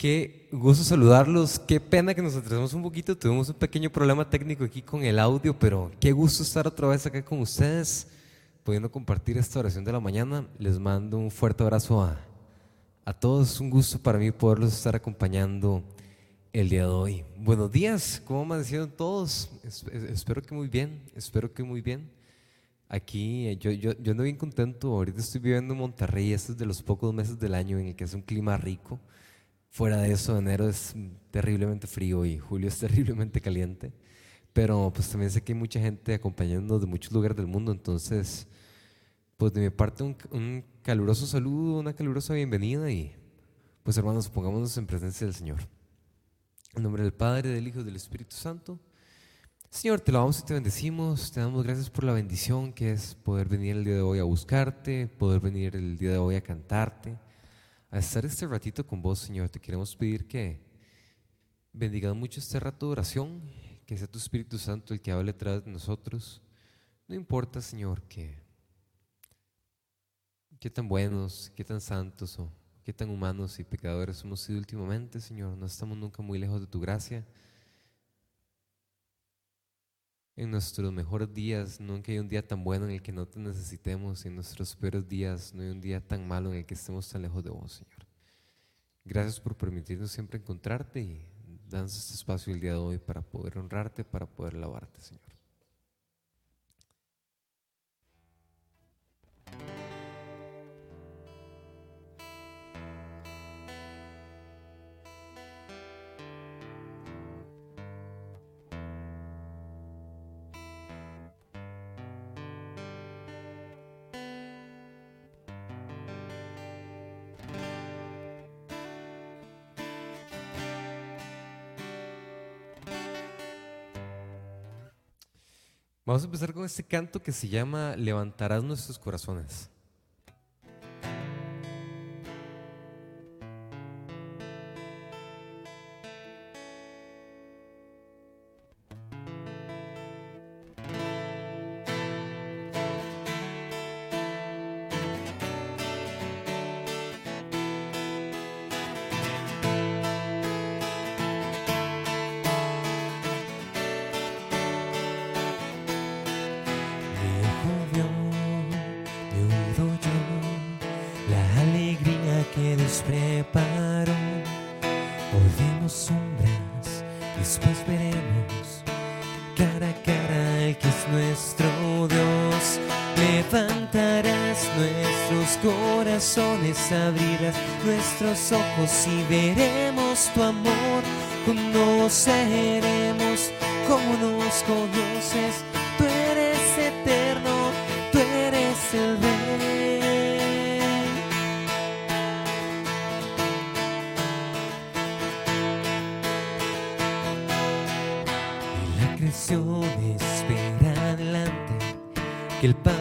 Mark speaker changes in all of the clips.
Speaker 1: Qué gusto saludarlos. Qué pena que nos atrasamos un poquito. Tuvimos un pequeño problema técnico aquí con el audio, pero qué gusto estar otra vez acá con ustedes, pudiendo compartir esta oración de la mañana. Les mando un fuerte abrazo a, a todos. Un gusto para mí poderlos estar acompañando el día de hoy. Buenos días, ¿cómo amanecieron todos? espero que muy bien, espero que muy bien. Aquí eh, yo, yo, yo ando bien contento. Ahorita estoy viviendo en Monterrey. Este es de los pocos meses del año en el que es un clima rico. Fuera de eso, enero es terriblemente frío y julio es terriblemente caliente. Pero pues también sé que hay mucha gente acompañándonos de muchos lugares del mundo, entonces pues de mi parte un, caluroso saludo, una calurosa bienvenida y pues hermanos, pongámonos en presencia del Señor. En nombre del Padre, del Hijo y del Espíritu Santo. Señor, te lo vamos y te bendecimos, te damos gracias por la bendición que es poder venir el día de hoy a buscarte, poder venir el día de hoy a cantarte a estar este ratito con vos, Señor. Te queremos pedir que bendigas mucho este rato de oración, que sea tu Espíritu Santo el que hable detrás de nosotros. No importa, Señor, que qué tan buenos, qué tan santos o qué tan humanos y pecadores hemos sido últimamente, Señor. No estamos nunca muy lejos de tu gracia en nuestros mejores días, nunca hay un día tan bueno en el que no te necesitemos, y en nuestros peores días no hay un día tan malo en el que estemos tan lejos de vos, Señor. Gracias por permitirnos siempre encontrarte y danos este espacio el día de hoy para poder honrarte, para poder lavarte, Señor. Vamos a empezar con este canto que se llama Levantarás nuestros corazones.
Speaker 2: Abrirás nuestros ojos y veremos tu amor, conoceremos como nos conoces, tú eres eterno, tú eres el rey. Y la creación espera adelante, que el Padre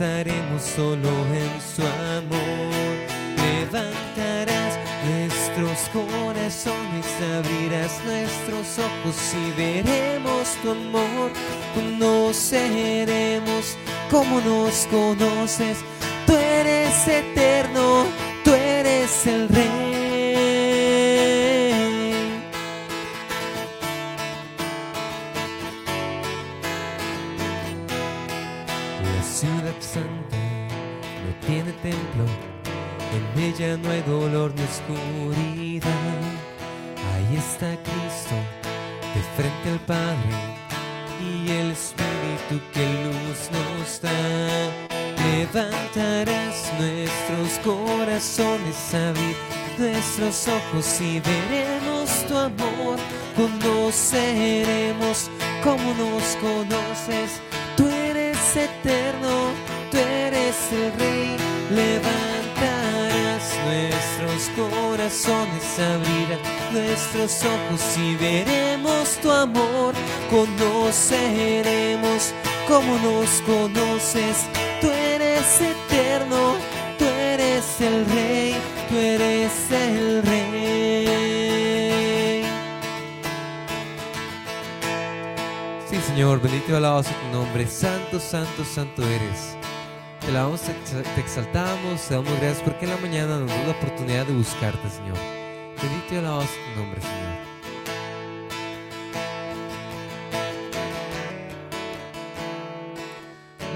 Speaker 2: descansaremos solo en su amor. Levantarás nuestros corazones, abrirás nuestros ojos y veremos tu amor. Conoceremos como nos conoces. Tú eres eterno, tú eres el rey. ya no hay dolor ni oscuridad. Ahí está Cristo, de frente al Padre, y el Espíritu que luz nos da. Levantarás nuestros corazones, abrir nuestros ojos y veremos tu amor. Conoceremos como nos conoces. Eterno, tú eres el Rey. Levanta nuestros corazones abrirán nuestros ojos y veremos tu amor, conoceremos como nos conoces, tú eres eterno, tú eres el rey, tú eres el rey.
Speaker 1: Señor, bendito y alabado sea tu nombre. Santo, santo, santo eres. Te alabamos, te exaltamos, te damos gracias porque en la mañana nos da la oportunidad de buscarte, Señor. Bendito y alabado sea tu nombre, Señor.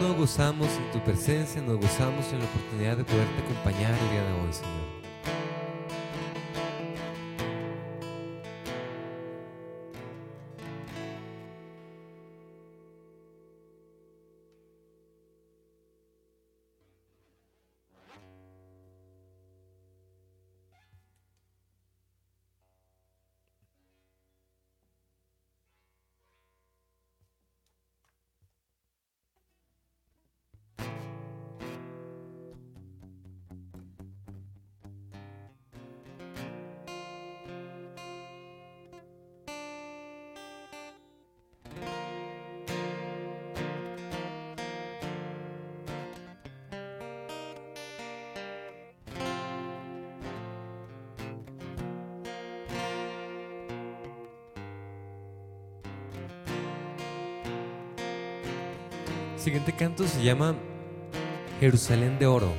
Speaker 1: Nos gozamos en tu presencia, nos gozamos en la oportunidad de poderte acompañar el día de hoy, Señor. Siguiente canto se llama Jerusalén de Oro.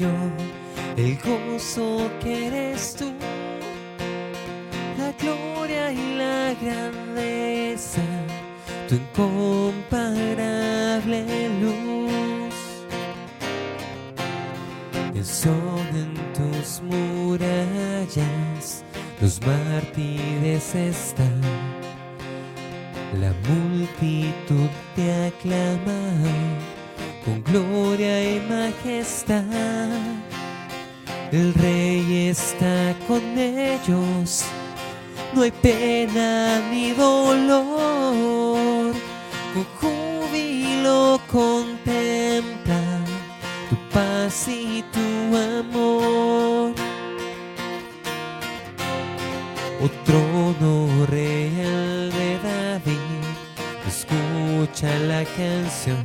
Speaker 1: yo, el gozo que eres tú, la gloria y la grandeza, tu incomparable luz. Son en tus murallas, los mártires están, la multitud te aclama con gloria y majestad. El rey está con ellos, no hay pena ni dolor. Con júbilo contempla tu paz y tu amor. Oh trono real de David, escucha la canción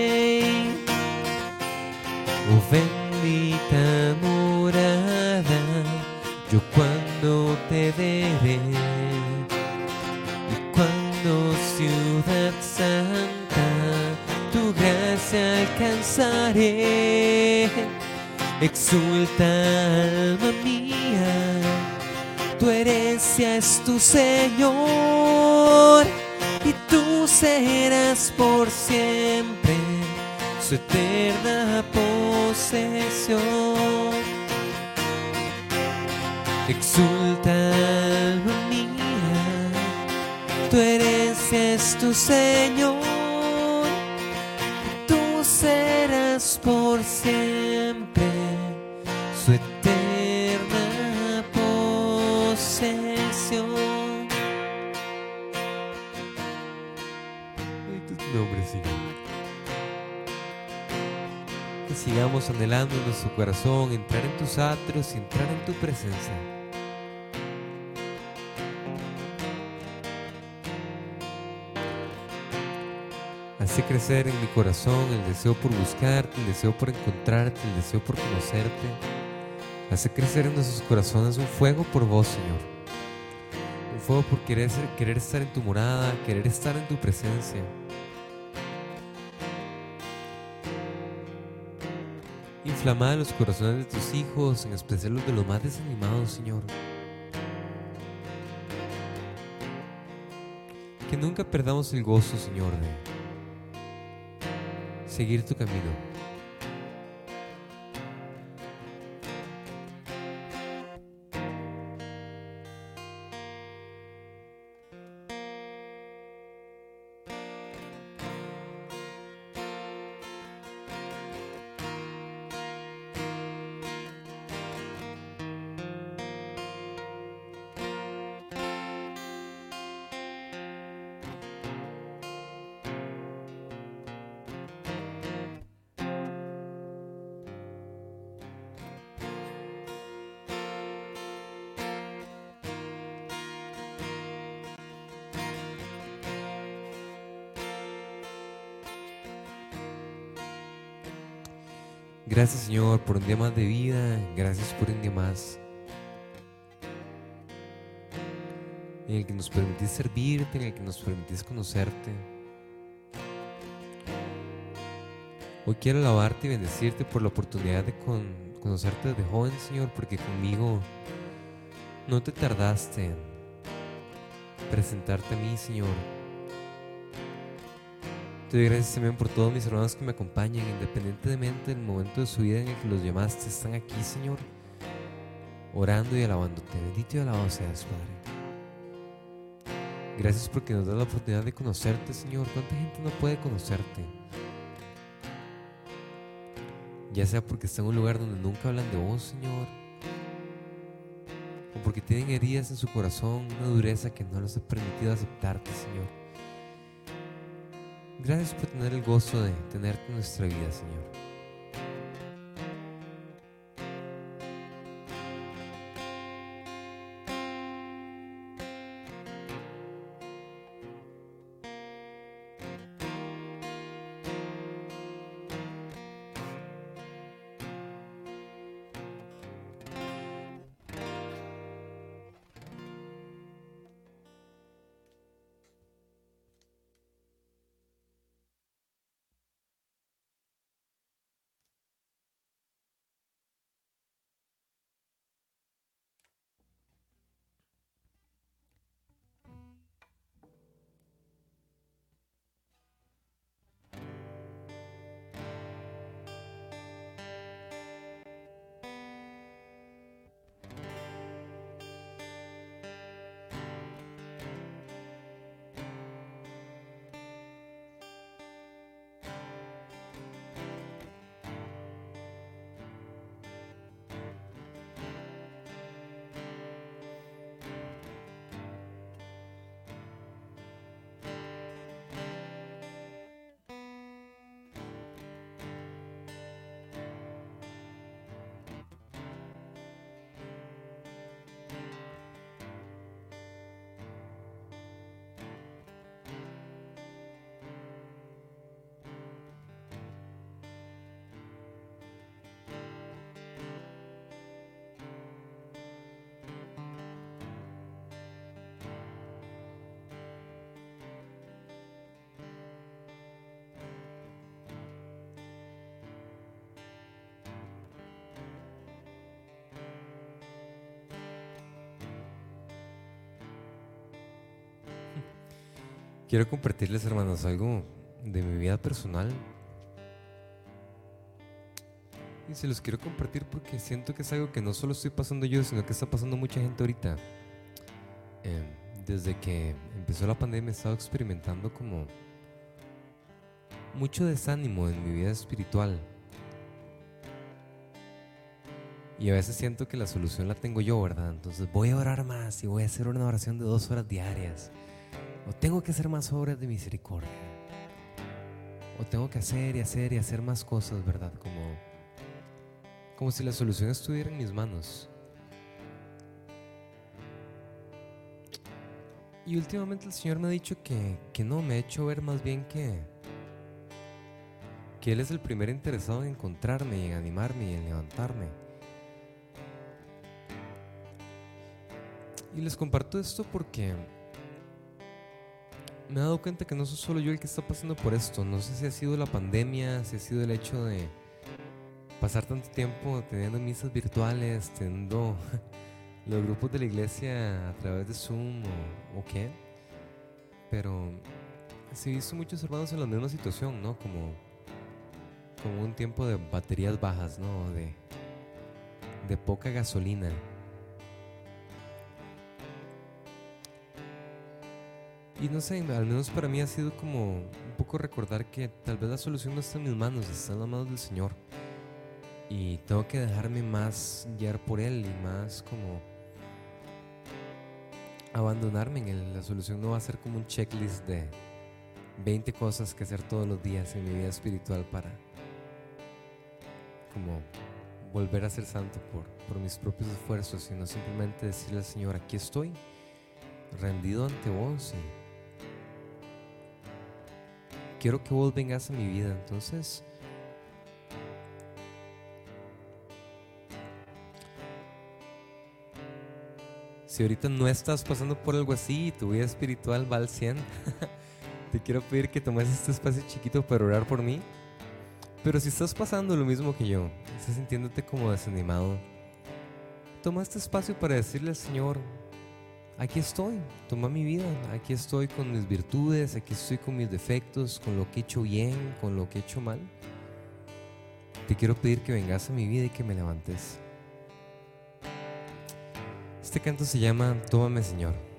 Speaker 1: Y cuando ciudad santa tu gracia alcanzaré, exulta alma mía, tu herencia es tu Señor y tú serás por siempre su eterna posesión exulta armonía. Tú eres esto, Señor, tú serás por siempre. Corazón, entrar en tus atrios y entrar en tu presencia. Hace crecer en mi corazón el deseo por buscarte, el deseo por encontrarte, el deseo por conocerte. Hace crecer en nuestros corazones un fuego por vos, Señor. Un fuego por querer, querer estar en tu morada, querer estar en tu presencia. Inflamada los corazones de tus hijos, en especial los de los más desanimados, Señor. Que nunca perdamos el gozo, Señor, de seguir tu camino. Gracias Señor por un día más de vida, gracias por un día más en el que nos permitís servirte, en el que nos permitís conocerte. Hoy quiero alabarte y bendecirte por la oportunidad de conocerte desde joven, Señor, porque conmigo no te tardaste en presentarte a mí, Señor te doy gracias también por todos mis hermanos que me acompañan, independientemente del momento de su vida en el que los llamaste, están aquí, Señor, orando y alabándote. Bendito y alabado seas, Padre. Gracias porque nos das la oportunidad de conocerte, Señor. ¿Cuánta gente no puede conocerte? Ya sea porque está en un lugar donde nunca hablan de vos, Señor, o porque tienen heridas en su corazón, una dureza que no les ha permitido aceptarte, Señor. Gracias por tener el gozo de tenerte en nuestra vida, Señor. Quiero compartirles, hermanos, algo de mi vida personal. Y se los quiero compartir porque siento que es algo que no solo estoy pasando yo, sino que está pasando mucha gente ahorita. Em, desde que empezó la pandemia he estado experimentando como mucho desánimo en mi vida espiritual. Y a veces siento que la solución la tengo yo, ¿verdad? Entonces voy a orar más y voy a hacer una oración de dos horas diarias. O tengo que hacer más obras de misericordia. O tengo que hacer y hacer y hacer más cosas, ¿verdad? Como, como si la solución estuviera en mis manos. Y últimamente el Señor me ha dicho que, que no, me ha hecho ver más bien que, que Él es el primer interesado en encontrarme y en animarme y en levantarme. Y les comparto esto porque me he dado cuenta que no soy solo yo el que está pasando por esto. No sé si ha sido la pandemia, si ha sido el hecho de, pasar tanto tiempo teniendo misas virtuales, teniendo los grupos de la iglesia a través de Zoom o, qué. Pero sí he visto muchos hermanos en la misma situación, ¿no? Como, como un tiempo de baterías bajas, ¿no? De, de poca gasolina. Y no sé, al menos para mí ha sido como un poco recordar que tal vez la solución no está en mis manos, está en las manos del Señor. Y tengo que dejarme más guiar por Él y más como abandonarme en Él. La solución no va a ser como un checklist de 20 cosas que hacer todos los días en mi vida espiritual para como volver a ser santo por, por mis propios esfuerzos, sino simplemente decirle al Señor, aquí estoy, rendido ante vos y quiero que vos vengas a mi vida. Entonces, si ahorita no estás pasando por algo así y tu vida espiritual va al 100, te quiero pedir que tomes este espacio chiquito para orar por mí. Pero si estás pasando lo mismo que yo, estás sintiéndote como desanimado, toma este espacio para decirle al Señor, aquí estoy, toma mi vida, aquí estoy con mis virtudes, aquí estoy con mis defectos, con lo que he hecho bien, con lo que he hecho mal. Te quiero pedir que vengas a mi vida y que me levantes. Este canto se llama Tómame Señor.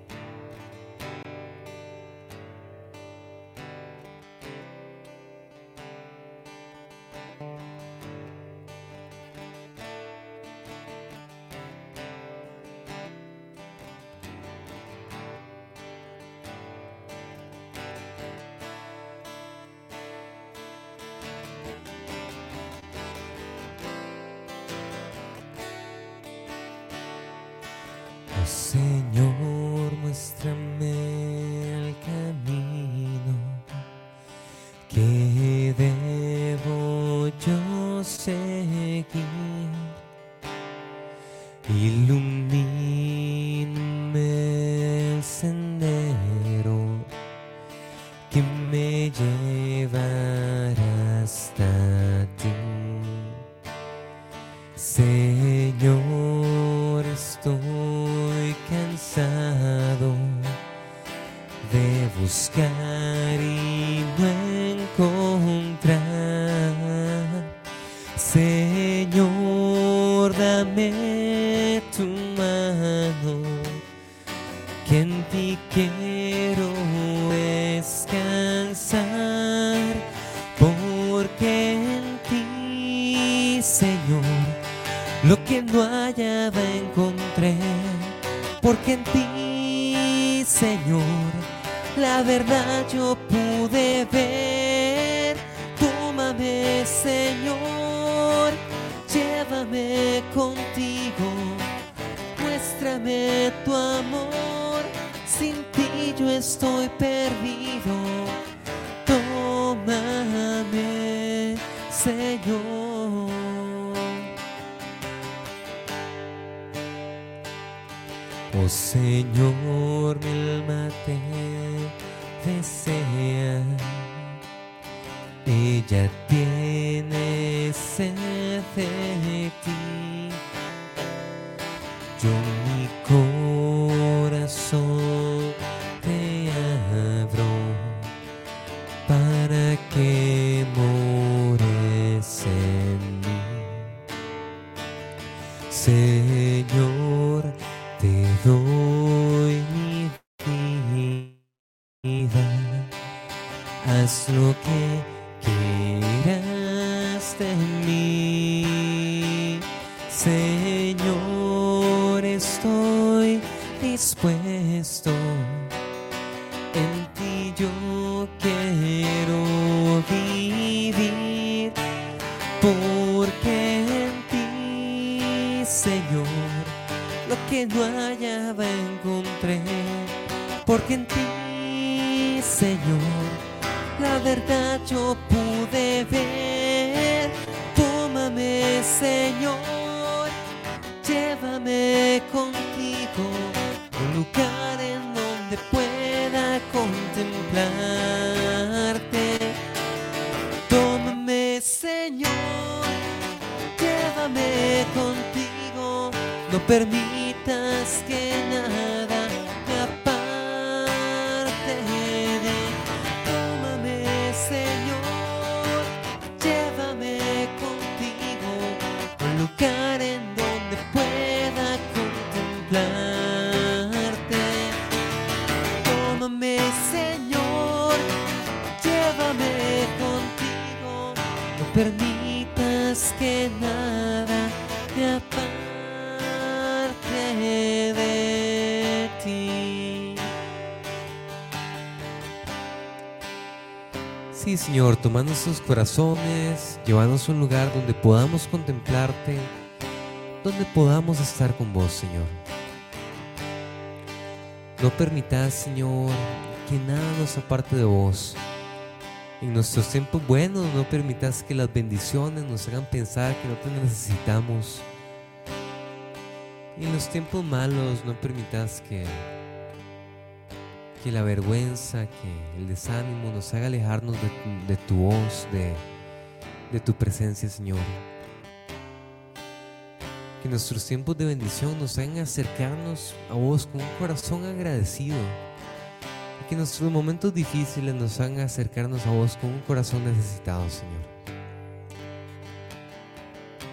Speaker 1: De desea. Ella tiene sed de ti. yo pude ver. Tómame, Señor, llévame contigo un lugar en donde pueda contemplarte. Tómame, Señor,
Speaker 2: llévame contigo, no permitas que
Speaker 1: Señor, toma nuestros corazones, llévanos a un lugar donde podamos contemplarte, donde podamos estar con vos, Señor. No permitas, Señor, que nada nos aparte de vos. En nuestros tiempos buenos, no permitas que las bendiciones nos hagan pensar que no te necesitamos. En los tiempos malos, no permitas que que la vergüenza, que el desánimo nos haga alejarnos de, tu- voz, de, de tu presencia, Señor. Que nuestros tiempos de bendición nos hagan acercarnos a vos con un corazón agradecido. Y que nuestros momentos difíciles nos hagan acercarnos a vos con un corazón necesitado, Señor.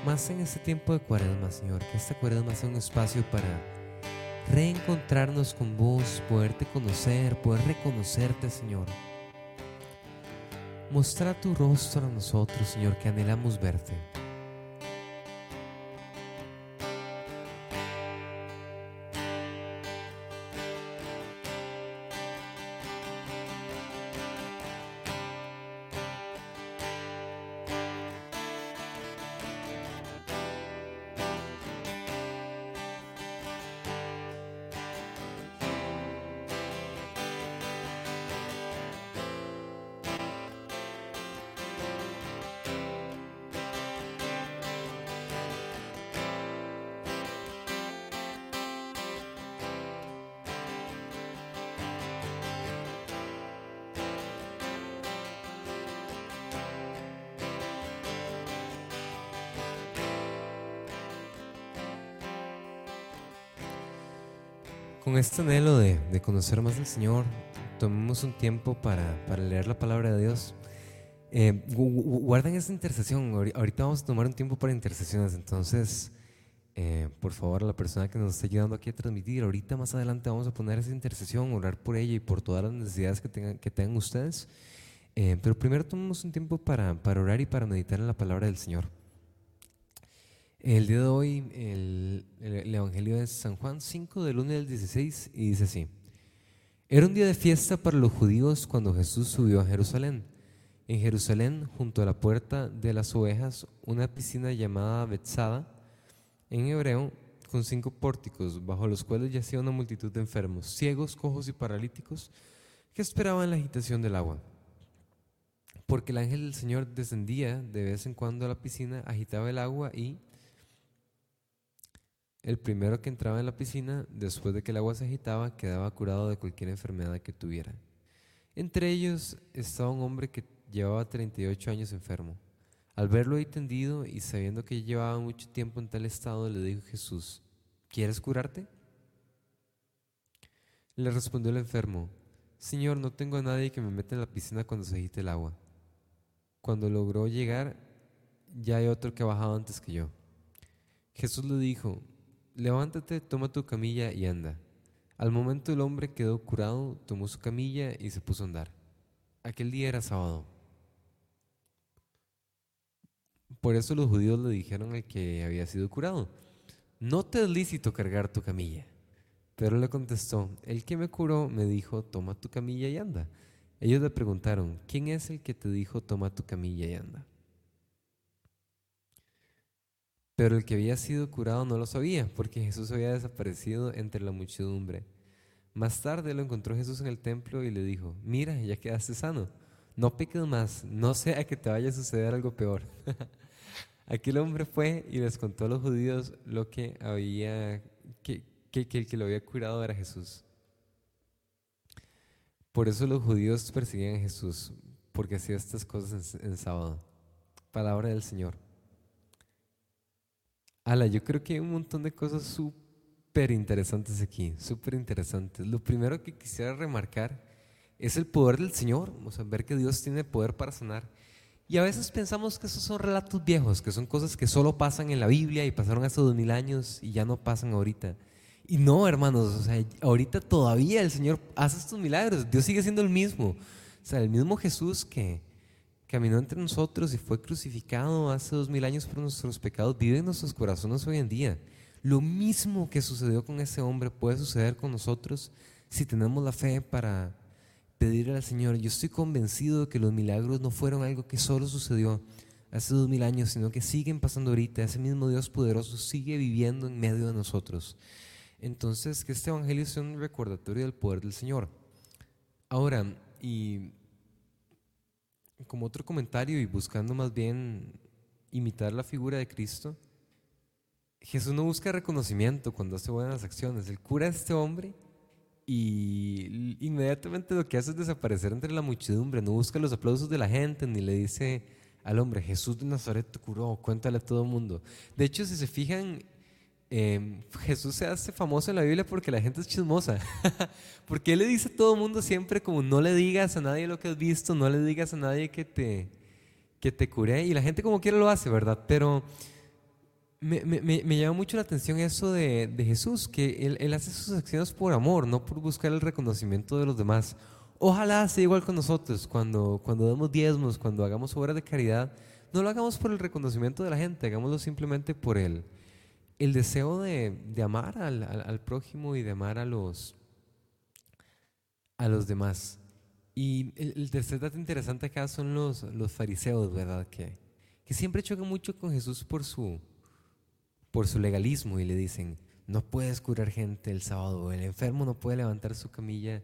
Speaker 1: Más en este tiempo de cuaresma, Señor, que esta cuaresma sea un espacio para reencontrarnos con vos, poderte conocer, poder reconocerte, Señor. Mostrar tu rostro a nosotros, Señor, que anhelamos verte. Con este anhelo de, de conocer más del Señor, tomemos un tiempo para, para leer la palabra de Dios. Eh, gu- gu- guarden esta intercesión. Ahori- Ahorita vamos a tomar un tiempo para intercesiones. Entonces, eh, por favor, a la persona que nos está ayudando aquí a transmitir, ahorita más adelante vamos a poner esa intercesión, orar por ella y por todas las necesidades que tengan, que tengan ustedes. Eh, pero primero tomemos un tiempo para, para orar y para meditar en la palabra del Señor. El día de hoy, el, el- el Evangelio es San Juan 5, del 1 al 16, y dice así. Era un día de fiesta para los judíos cuando Jesús subió a Jerusalén. En Jerusalén, junto a la puerta de las ovejas, una piscina llamada Bethsada, en hebreo, con cinco pórticos, bajo los cuales yacía una multitud de enfermos, ciegos, cojos y paralíticos, que esperaban la agitación del agua. Porque el ángel del Señor descendía de vez en cuando a la piscina, agitaba el agua y el primero que entraba en la piscina, después de que el agua se agitaba, quedaba curado de cualquier enfermedad que tuviera. Entre ellos estaba un hombre que llevaba 38 años enfermo. Al verlo ahí tendido y sabiendo que llevaba mucho tiempo en tal estado, le dijo Jesús, ¿quieres curarte? Le respondió el enfermo, Señor, no tengo a nadie que me meta en la piscina cuando se agite el agua. Cuando logró llegar, ya hay otro que ha bajado antes que yo. Jesús le dijo, levántate, toma tu camilla y anda. Al momento el hombre quedó curado, tomó su camilla y se puso a andar. Aquel día era sábado. Por eso los judíos le dijeron al que había sido curado, no te es lícito cargar tu camilla. Pero le contestó, el que me curó me dijo, toma tu camilla y anda. Ellos le preguntaron, ¿quién es el que te dijo, toma tu camilla y anda? Pero el que había sido curado no lo sabía, porque Jesús había desaparecido entre la muchedumbre. Más tarde lo encontró Jesús en el templo y le dijo, mira, ya quedaste sano, no peques más, no sea que te vaya a suceder algo peor. Aquel hombre fue y les contó a los judíos lo que había, que, que, que el que lo había curado era Jesús. Por eso los judíos perseguían a Jesús, porque hacía estas cosas en, en sábado. Palabra del Señor. Ala, yo creo que hay un montón de cosas súper interesantes aquí, súper interesantes. Lo primero que quisiera remarcar es el poder del Señor, o sea, ver que Dios tiene poder para sanar. Y a veces pensamos que esos son relatos viejos, que son cosas que solo pasan en la Biblia y pasaron hace dos mil años y ya no pasan ahorita. Y no, hermanos, o sea, ahorita todavía el Señor hace estos milagros, Dios sigue siendo el mismo. O sea, el mismo Jesús que caminó entre nosotros y fue crucificado hace dos mil años por nuestros pecados, vive en nuestros corazones hoy en día. Lo mismo que sucedió con ese hombre puede suceder con nosotros si tenemos la fe para pedirle al Señor. Yo estoy convencido de que los milagros no fueron algo que solo sucedió hace dos mil años, sino que siguen pasando ahorita. Ese mismo Dios poderoso sigue viviendo en medio de nosotros. Entonces, que este Evangelio sea un recordatorio del poder del Señor. Ahora, y como otro comentario y buscando más bien imitar la figura de Cristo, Jesús no busca reconocimiento cuando hace buenas acciones. Él cura a este hombre y inmediatamente lo que hace es desaparecer entre la muchedumbre, no busca los aplausos de la gente, ni le dice al hombre, Jesús de Nazaret te curó, cuéntale a todo el mundo. De hecho, si se fijan, em, Jesús se hace famoso en la Biblia porque la gente es chismosa, porque Él le dice a todo el mundo siempre como no le digas a nadie lo que has visto, no le digas a nadie que te, que te curé, y la gente como quiera lo hace, ¿verdad? Pero me, me, me, llama mucho la atención eso de, de Jesús, que él, él, hace sus acciones por amor, no por buscar el reconocimiento de los demás. Ojalá sea igual con nosotros, cuando, cuando demos diezmos, cuando hagamos obras de caridad, no lo hagamos por el reconocimiento de la gente, hagámoslo simplemente por el, el deseo de, de amar al, al, prójimo y de amar a los, a los demás. Y el, el tercer dato interesante acá son los, los fariseos, ¿verdad? Que, que siempre chocan mucho con Jesús por su por su legalismo y le dicen, no puedes curar gente el sábado, el enfermo no puede levantar su camilla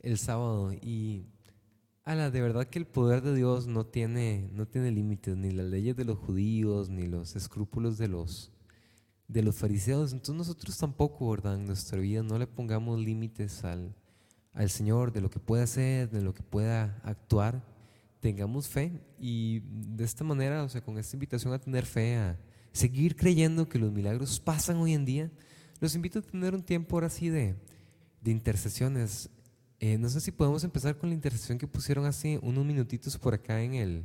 Speaker 1: el sábado. Y, ala, de verdad que el poder de Dios no tiene, no tiene límites, ni las leyes de los judíos, ni los escrúpulos de los, de los fariseos. Entonces nosotros tampoco, ¿verdad? En nuestra vida no le pongamos límites al, al Señor de lo que pueda hacer, de lo que pueda actuar. Tengamos fe y de esta manera, o sea, con esta invitación a tener fe, a seguir creyendo que los milagros pasan hoy en día, los invito a tener un tiempo ahora sí de, de intercesiones. Eh, no sé si podemos empezar con la intercesión que pusieron hace unos minutitos por acá en el,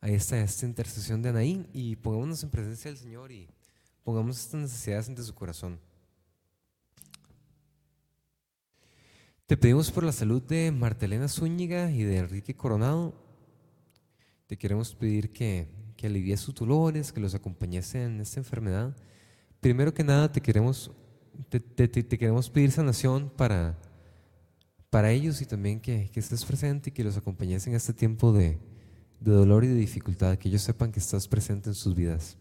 Speaker 1: ahí está esta intercesión de Anaí y pongámonos en presencia del Señor y pongamos estas necesidades ante su corazón. Te pedimos por la salud de Martelena Zúñiga y de Enrique Coronado. Te queremos pedir que que alivie sus dolores, que los acompañase en esta enfermedad. Primero que nada, te queremos, te, te, te queremos pedir sanación para, para ellos y también que, que, estés presente y que los acompañes en este tiempo de, de dolor y de dificultad, que ellos sepan que estás presente en sus vidas.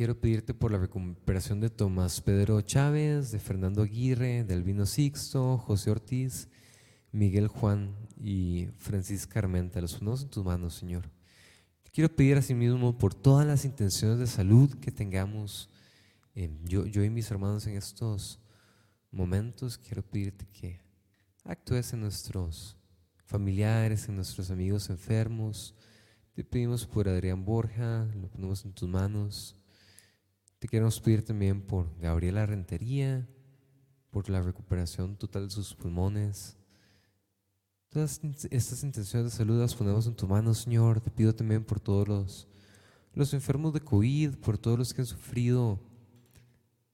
Speaker 1: Quiero pedirte por la recuperación de Tomás Pedro Chávez, de Fernando Aguirre, de Albino Sixto, José Ortiz, Miguel Juan y Francisca Armenta. Los ponemos en tus manos, Señor. quiero pedir a sí mismo por todas las intenciones de salud que tengamos, eh, yo, yo y mis hermanos en estos momentos, quiero pedirte que actúes en nuestros familiares, en nuestros amigos enfermos. Te pedimos por Adrián Borja, lo ponemos en tus manos. Te queremos pedir también por Gabriela Rentería, por la recuperación total de sus pulmones. Todas estas intenciones de salud las ponemos en tu mano, Señor. Te pido también por todos los, los enfermos de COVID, por todos los que han sufrido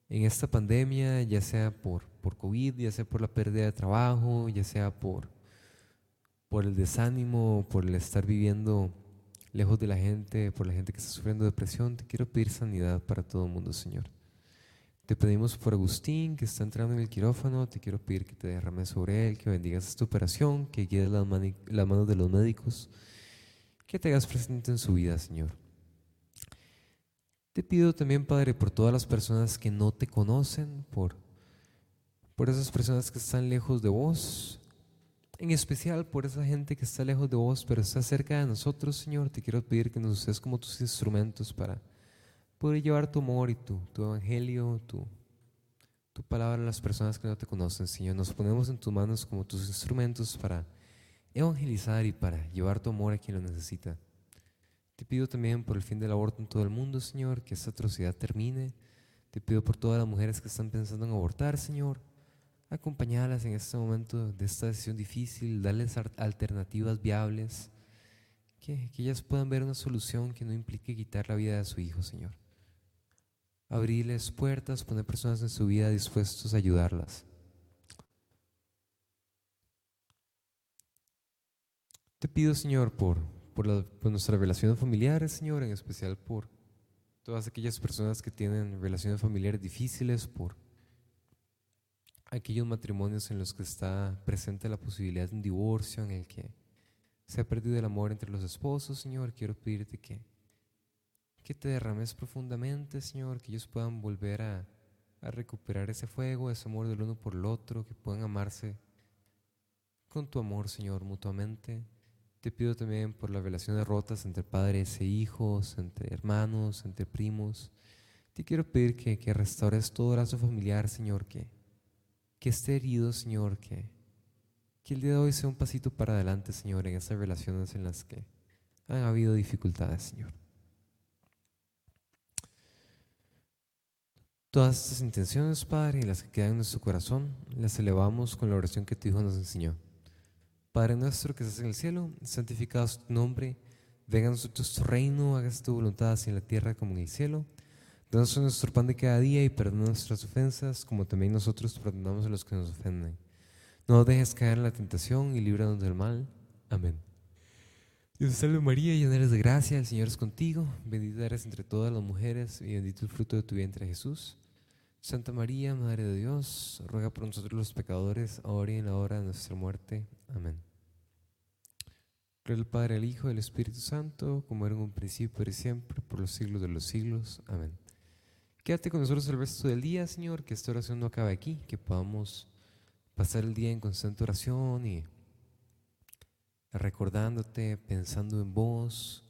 Speaker 1: en esta pandemia, ya sea por, por COVID, ya sea por la pérdida de trabajo, ya sea por, por el desánimo, por el estar viviendo lejos de la gente, por la gente que está sufriendo depresión. Te quiero pedir sanidad para todo el mundo, Señor. Te pedimos por Agustín, que está entrando en el quirófano, te quiero pedir que te derrames sobre él, que bendigas esta operación, que guíes las, las manos de los médicos, que te hagas presente en su vida, Señor. Te pido también, Padre, por todas las personas que no te conocen, por, por esas personas que están lejos de vos, en especial por esa gente que está lejos de vos, pero está cerca de nosotros, Señor. Te quiero pedir que nos uses como tus instrumentos para poder llevar tu amor y tu, tu evangelio, tu, tu palabra a las personas que no te conocen, Señor. Nos ponemos en tus manos como tus instrumentos para evangelizar y para llevar tu amor a quien lo necesita. Te pido también por el fin del aborto en todo el mundo, Señor, que esta atrocidad termine. Te pido por todas las mujeres que están pensando en abortar, Señor. Acompañarlas en este momento de esta decisión difícil, darles alternativas viables, que, ellas puedan ver una solución que no implique quitar la vida de su hijo, Señor. Abrirles puertas, poner personas en su vida dispuestos a ayudarlas. Te pido, Señor, por, por, nuestras relaciones familiares, Señor, en especial por todas aquellas personas que tienen relaciones familiares difíciles, por aquellos matrimonios en los que está presente la posibilidad de un divorcio, en el que se ha perdido el amor entre los esposos, Señor, quiero pedirte que, que te derrames profundamente, Señor, que ellos puedan volver a, a recuperar ese fuego, ese amor del uno por el otro, que puedan amarse con tu amor, Señor, mutuamente. Te pido también por las relaciones rotas entre padres e hijos, entre hermanos, entre primos. Te quiero pedir que, que restaures todo lazo familiar, Señor, que, que esté herido, Señor, que, que el día de hoy sea un pasito para adelante, Señor, en esas relaciones en las que han habido dificultades, Señor. Todas estas intenciones, Padre, y las que quedan en nuestro corazón, las elevamos con la oración que tu Hijo nos enseñó. Padre nuestro que estás en el cielo, santificado tu nombre, venga a nosotros tu reino, hagas tu voluntad así en la tierra como en el cielo. Danos nuestro pan de cada día y perdona nuestras ofensas, como también nosotros perdonamos a los que nos ofenden. No dejes caer en la tentación y líbranos del mal. Amén. Dios te salve María, llena eres de gracia, el Señor es contigo, bendita eres entre todas las mujeres y bendito el fruto de tu vientre Jesús. Santa María, Madre de Dios, ruega por nosotros los pecadores, ahora y en la hora de nuestra muerte. Amén. Gloria al Padre, al Hijo y al Espíritu Santo, como era en un principio y siempre, por los siglos de los siglos. Amén. Quédate con nosotros el resto del día, Señor, que esta oración no acabe aquí, que podamos pasar el día en constante oración y recordándote, pensando en vos,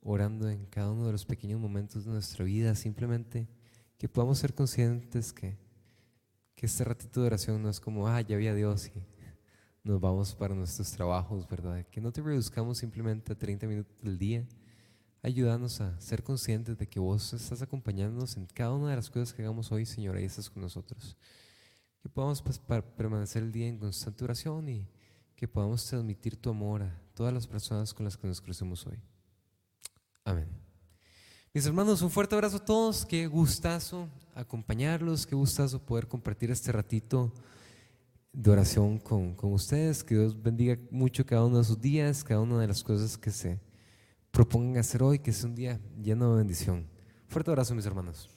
Speaker 1: orando en cada uno de los pequeños momentos de nuestra vida, simplemente que podamos ser conscientes que, que este ratito de oración no es como, ah, ya había Dios y nos vamos para nuestros trabajos, ¿verdad? Que no te reduzcamos simplemente a 30 minutos del día. Ayúdanos a ser conscientes de que vos estás acompañándonos en cada una de las cosas que hagamos hoy, Señor, ahí estás con nosotros. Que podamos pues, permanecer el día en constante oración y que podamos transmitir tu amor a todas las personas con las que nos crucemos hoy. Amén. Mis hermanos, un fuerte abrazo a todos. Qué gustazo acompañarlos, qué gustazo poder compartir este ratito de oración con, con, ustedes. Que Dios bendiga mucho cada uno de sus días, cada una de las cosas que se propongan hacer hoy, que es un día lleno de bendición. Fuerte abrazo, mis hermanos.